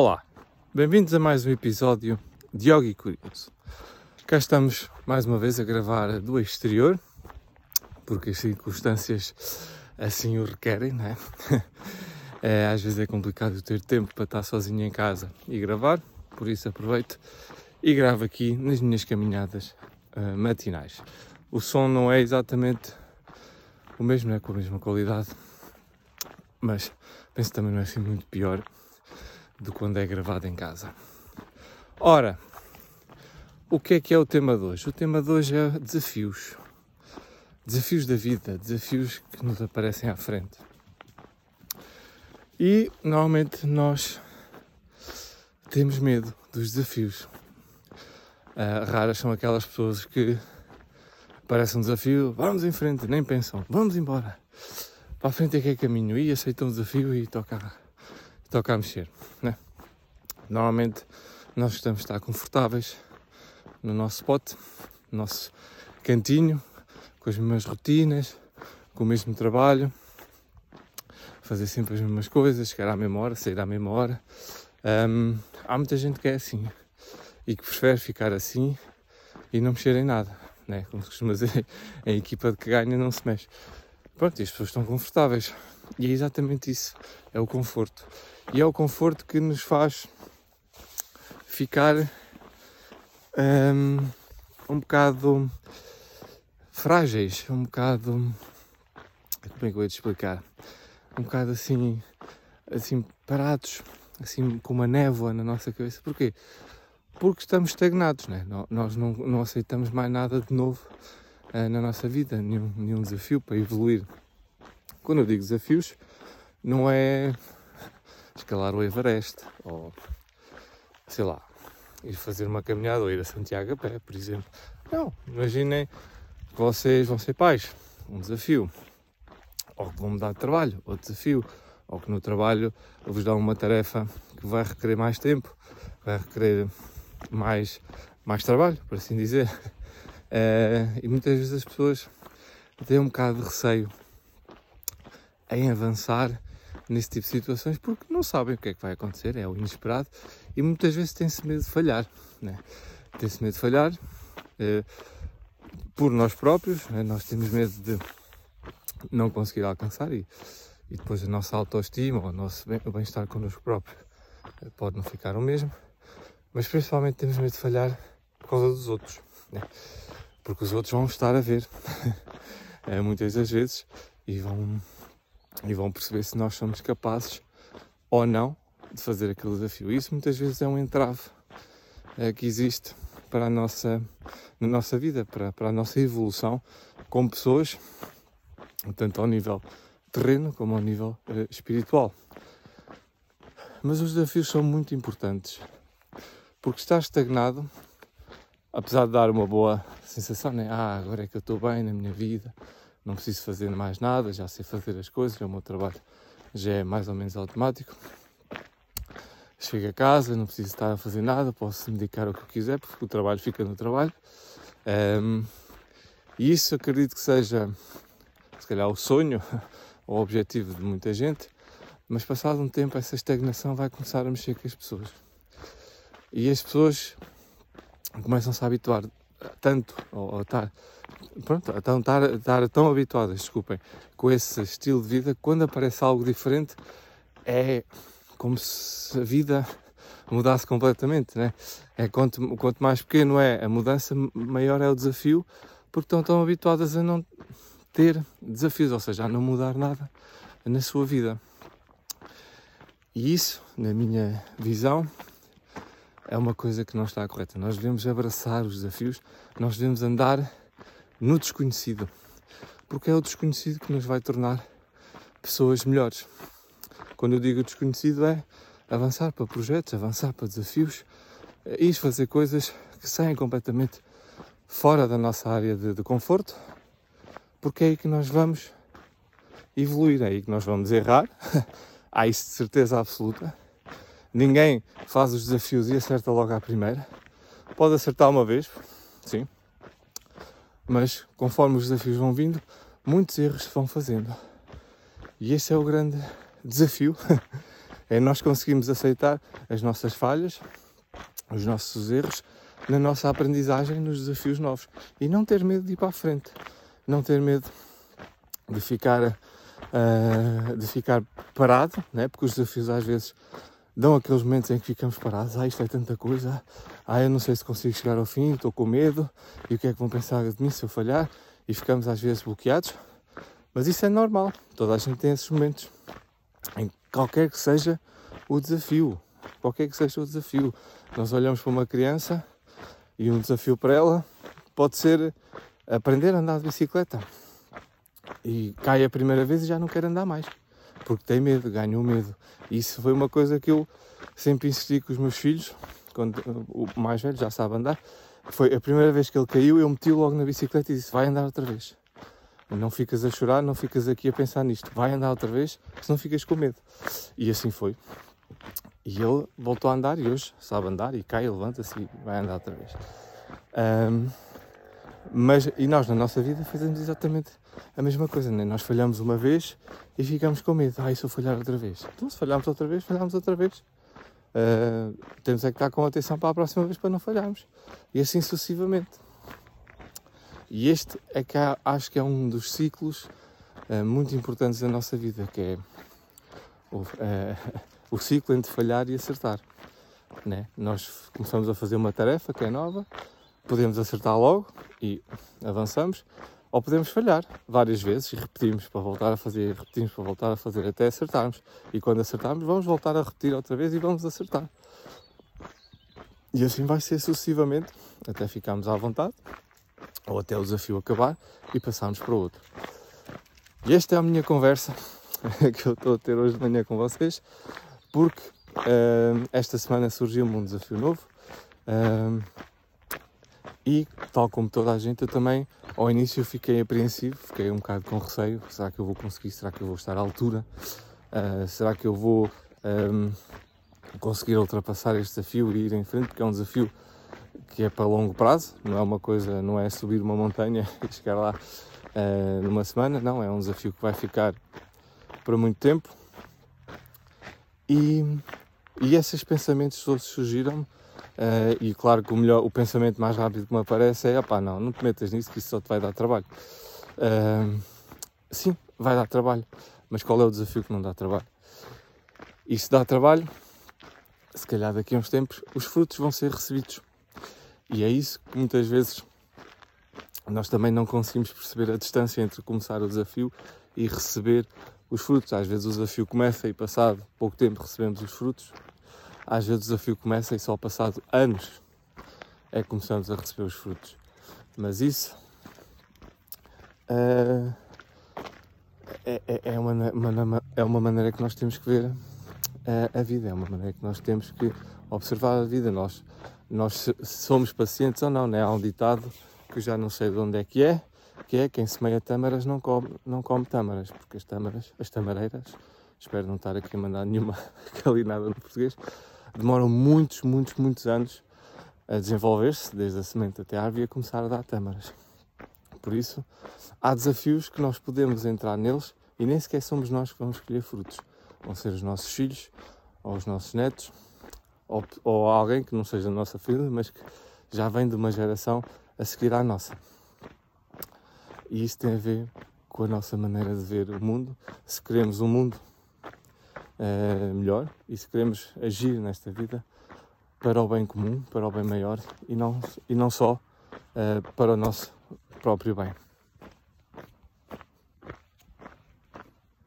Olá, bem-vindos a mais um episódio de Yogi Curioso. Cá estamos mais uma vez a gravar do exterior, porque as circunstâncias assim o requerem, não é? é às vezes é complicado ter tempo para estar sozinho em casa e gravar, por isso aproveito e gravo aqui nas minhas caminhadas uh, matinais. O som não é exatamente o mesmo, não é com a mesma qualidade, mas penso também não é assim muito pior que quando é gravado em casa. Ora, o que é que é o tema de hoje? O tema de hoje é desafios. Desafios da vida, desafios que nos aparecem à frente. E normalmente nós temos medo dos desafios. Uh, raras são aquelas pessoas que parece um desafio, vamos em frente, nem pensam, vamos embora. Para a frente é que é caminho e aceitam o desafio e toca, toca a mexer. Né? Normalmente nós estamos estar confortáveis no nosso spot, no nosso cantinho, com as mesmas rotinas, com o mesmo trabalho, fazer sempre as mesmas coisas, chegar à mesma hora, sair à mesma hora. Um, há muita gente que é assim e que prefere ficar assim e não mexer em nada, né? como se costuma dizer, a equipa que ganha não se mexe. Pronto, e as pessoas estão confortáveis e é exatamente isso, é o conforto. E é o conforto que nos faz ficar um, um bocado frágeis, um bocado. Como é que eu ia te explicar? Um bocado assim, assim parados, assim com uma névoa na nossa cabeça. Porquê? Porque estamos estagnados, né? nós não, não aceitamos mais nada de novo uh, na nossa vida, nenhum, nenhum desafio para evoluir. Quando eu digo desafios, não é escalar o Everest ou sei lá, ir fazer uma caminhada ou ir a Santiago a pé, por exemplo. Não, imaginem que vocês vão ser pais, um desafio. Ou que vão mudar de trabalho, outro desafio. Ou que no trabalho vos dá uma tarefa que vai requerer mais tempo, vai requerer mais, mais trabalho, por assim dizer. É, e muitas vezes as pessoas têm um bocado de receio em avançar nesse tipo de situações porque não sabem o que é que vai acontecer, é o inesperado e muitas vezes tem-se medo de falhar. Né? Tem-se medo de falhar eh, por nós próprios, né? nós temos medo de não conseguir alcançar e, e depois a nossa autoestima ou o nosso bem-estar connosco próprio eh, pode não ficar o mesmo, mas principalmente temos medo de falhar por causa dos outros, né? porque os outros vão estar a ver eh, muitas das vezes e vão e vão perceber se nós somos capazes ou não de fazer aquele desafio. Isso muitas vezes é um entrave é, que existe para a nossa, na nossa vida, para, para a nossa evolução como pessoas, tanto ao nível terreno como ao nível uh, espiritual. Mas os desafios são muito importantes, porque estar estagnado, apesar de dar uma boa sensação, né? ah, agora é que eu estou bem na minha vida, não preciso fazer mais nada, já sei fazer as coisas, o meu trabalho já é mais ou menos automático. Chego a casa, não preciso estar a fazer nada, posso me dedicar ao que eu quiser, porque o trabalho fica no trabalho. Um, e isso acredito que seja, se calhar, o sonho o objetivo de muita gente, mas passado um tempo essa estagnação vai começar a mexer com as pessoas. E as pessoas começam-se a habituar tanto, ou, ou estar pronto, então estar, estar tão habituadas, desculpem, com esse estilo de vida, quando aparece algo diferente, é como se a vida mudasse completamente, né? É quanto, quanto mais pequeno é a mudança, maior é o desafio, porque estão tão habituadas a não ter desafios, ou seja, a não mudar nada na sua vida. E isso, na minha visão, é uma coisa que não está correta. Nós devemos abraçar os desafios, nós devemos andar no desconhecido, porque é o desconhecido que nos vai tornar pessoas melhores. Quando eu digo desconhecido é avançar para projetos, avançar para desafios e fazer coisas que saem completamente fora da nossa área de, de conforto, porque é aí que nós vamos evoluir, é aí que nós vamos errar. Há isso de certeza absoluta. Ninguém faz os desafios e acerta logo à primeira. Pode acertar uma vez, sim, mas conforme os desafios vão vindo, muitos erros se vão fazendo. E esse é o grande desafio É nós conseguimos aceitar as nossas falhas, os nossos erros, na nossa aprendizagem, nos desafios novos. E não ter medo de ir para a frente. Não ter medo de ficar, uh, de ficar parado, né? porque os desafios às vezes dão aqueles momentos em que ficamos parados. Ah, isto é tanta coisa. Ah, eu não sei se consigo chegar ao fim, estou com medo. E o que é que vão pensar de mim se eu falhar? E ficamos às vezes bloqueados. Mas isso é normal. Toda a gente tem esses momentos. Em qualquer que seja o desafio. Qualquer que seja o desafio. Nós olhamos para uma criança e um desafio para ela pode ser aprender a andar de bicicleta. E cai a primeira vez e já não quer andar mais. Porque tem medo, ganhou medo. Isso foi uma coisa que eu sempre insisti com os meus filhos, quando o mais velho já sabe andar. Foi a primeira vez que ele caiu, eu meti logo na bicicleta e disse: Vai andar outra vez. Não ficas a chorar, não ficas aqui a pensar nisto. Vai andar outra vez, senão ficas com medo. E assim foi. E ele voltou a andar e hoje sabe andar e cai, levanta-se e vai andar outra vez. Um, mas, e nós na nossa vida fazemos exatamente a mesma coisa, né? nós falhamos uma vez e ficamos com medo. Ah, e se eu falhar outra vez? Então, se falharmos outra vez, falhamos outra vez. Uh, temos é que estar com atenção para a próxima vez para não falharmos. E assim sucessivamente. E este é que há, acho que é um dos ciclos uh, muito importantes da nossa vida, que é o, uh, o ciclo entre falhar e acertar. Né? Nós começamos a fazer uma tarefa que é nova, podemos acertar logo e avançamos, ou podemos falhar várias vezes e repetimos para voltar a fazer, repetimos para voltar a fazer até acertarmos. E quando acertarmos, vamos voltar a repetir outra vez e vamos acertar. E assim vai ser sucessivamente até ficarmos à vontade ou até o desafio acabar e passarmos para outro. E esta é a minha conversa que eu estou a ter hoje de manhã com vocês porque uh, esta semana surgiu-me um desafio novo uh, e, tal como toda a gente, eu também ao início fiquei apreensivo, fiquei um bocado com receio: será que eu vou conseguir? Será que eu vou estar à altura? Uh, será que eu vou um, conseguir ultrapassar este desafio e ir em frente? Porque é um desafio que é para longo prazo, não é uma coisa, não é subir uma montanha e chegar lá uh, numa semana, não, é um desafio que vai ficar para muito tempo e, e esses pensamentos todos surgiram uh, e claro que o, melhor, o pensamento mais rápido que me aparece é opá, não, não te metas nisso que isso só te vai dar trabalho. Uh, sim, vai dar trabalho, mas qual é o desafio que não dá trabalho? E se dá trabalho, se calhar daqui a uns tempos os frutos vão ser recebidos. E é isso que muitas vezes nós também não conseguimos perceber a distância entre começar o desafio e receber os frutos. Às vezes o desafio começa e passado pouco tempo recebemos os frutos. Às vezes o desafio começa e só passado anos é que começamos a receber os frutos. Mas isso uh, é, é, é, uma, uma, é uma maneira que nós temos que ver uh, a vida, é uma maneira que nós temos que observar a vida. Nós, nós somos pacientes ou não, né? Há um ditado que eu já não sei de onde é que é, que é quem semeia tâmaras não come, não come tâmaras, porque as tâmaras, as tamareiras, espero não estar aqui a mandar nenhuma calinada no português, demoram muitos, muitos, muitos anos a desenvolver-se, desde a semente até a árvore, a começar a dar tâmaras. Por isso, há desafios que nós podemos entrar neles e nem sequer somos nós que vamos escolher frutos. Vão ser os nossos filhos, ou os nossos netos, ou, ou alguém que não seja da nossa filha, mas que já vem de uma geração a seguir à nossa. E isso tem a ver com a nossa maneira de ver o mundo. Se queremos um mundo uh, melhor e se queremos agir nesta vida para o bem comum, para o bem maior e não, e não só uh, para o nosso próprio bem.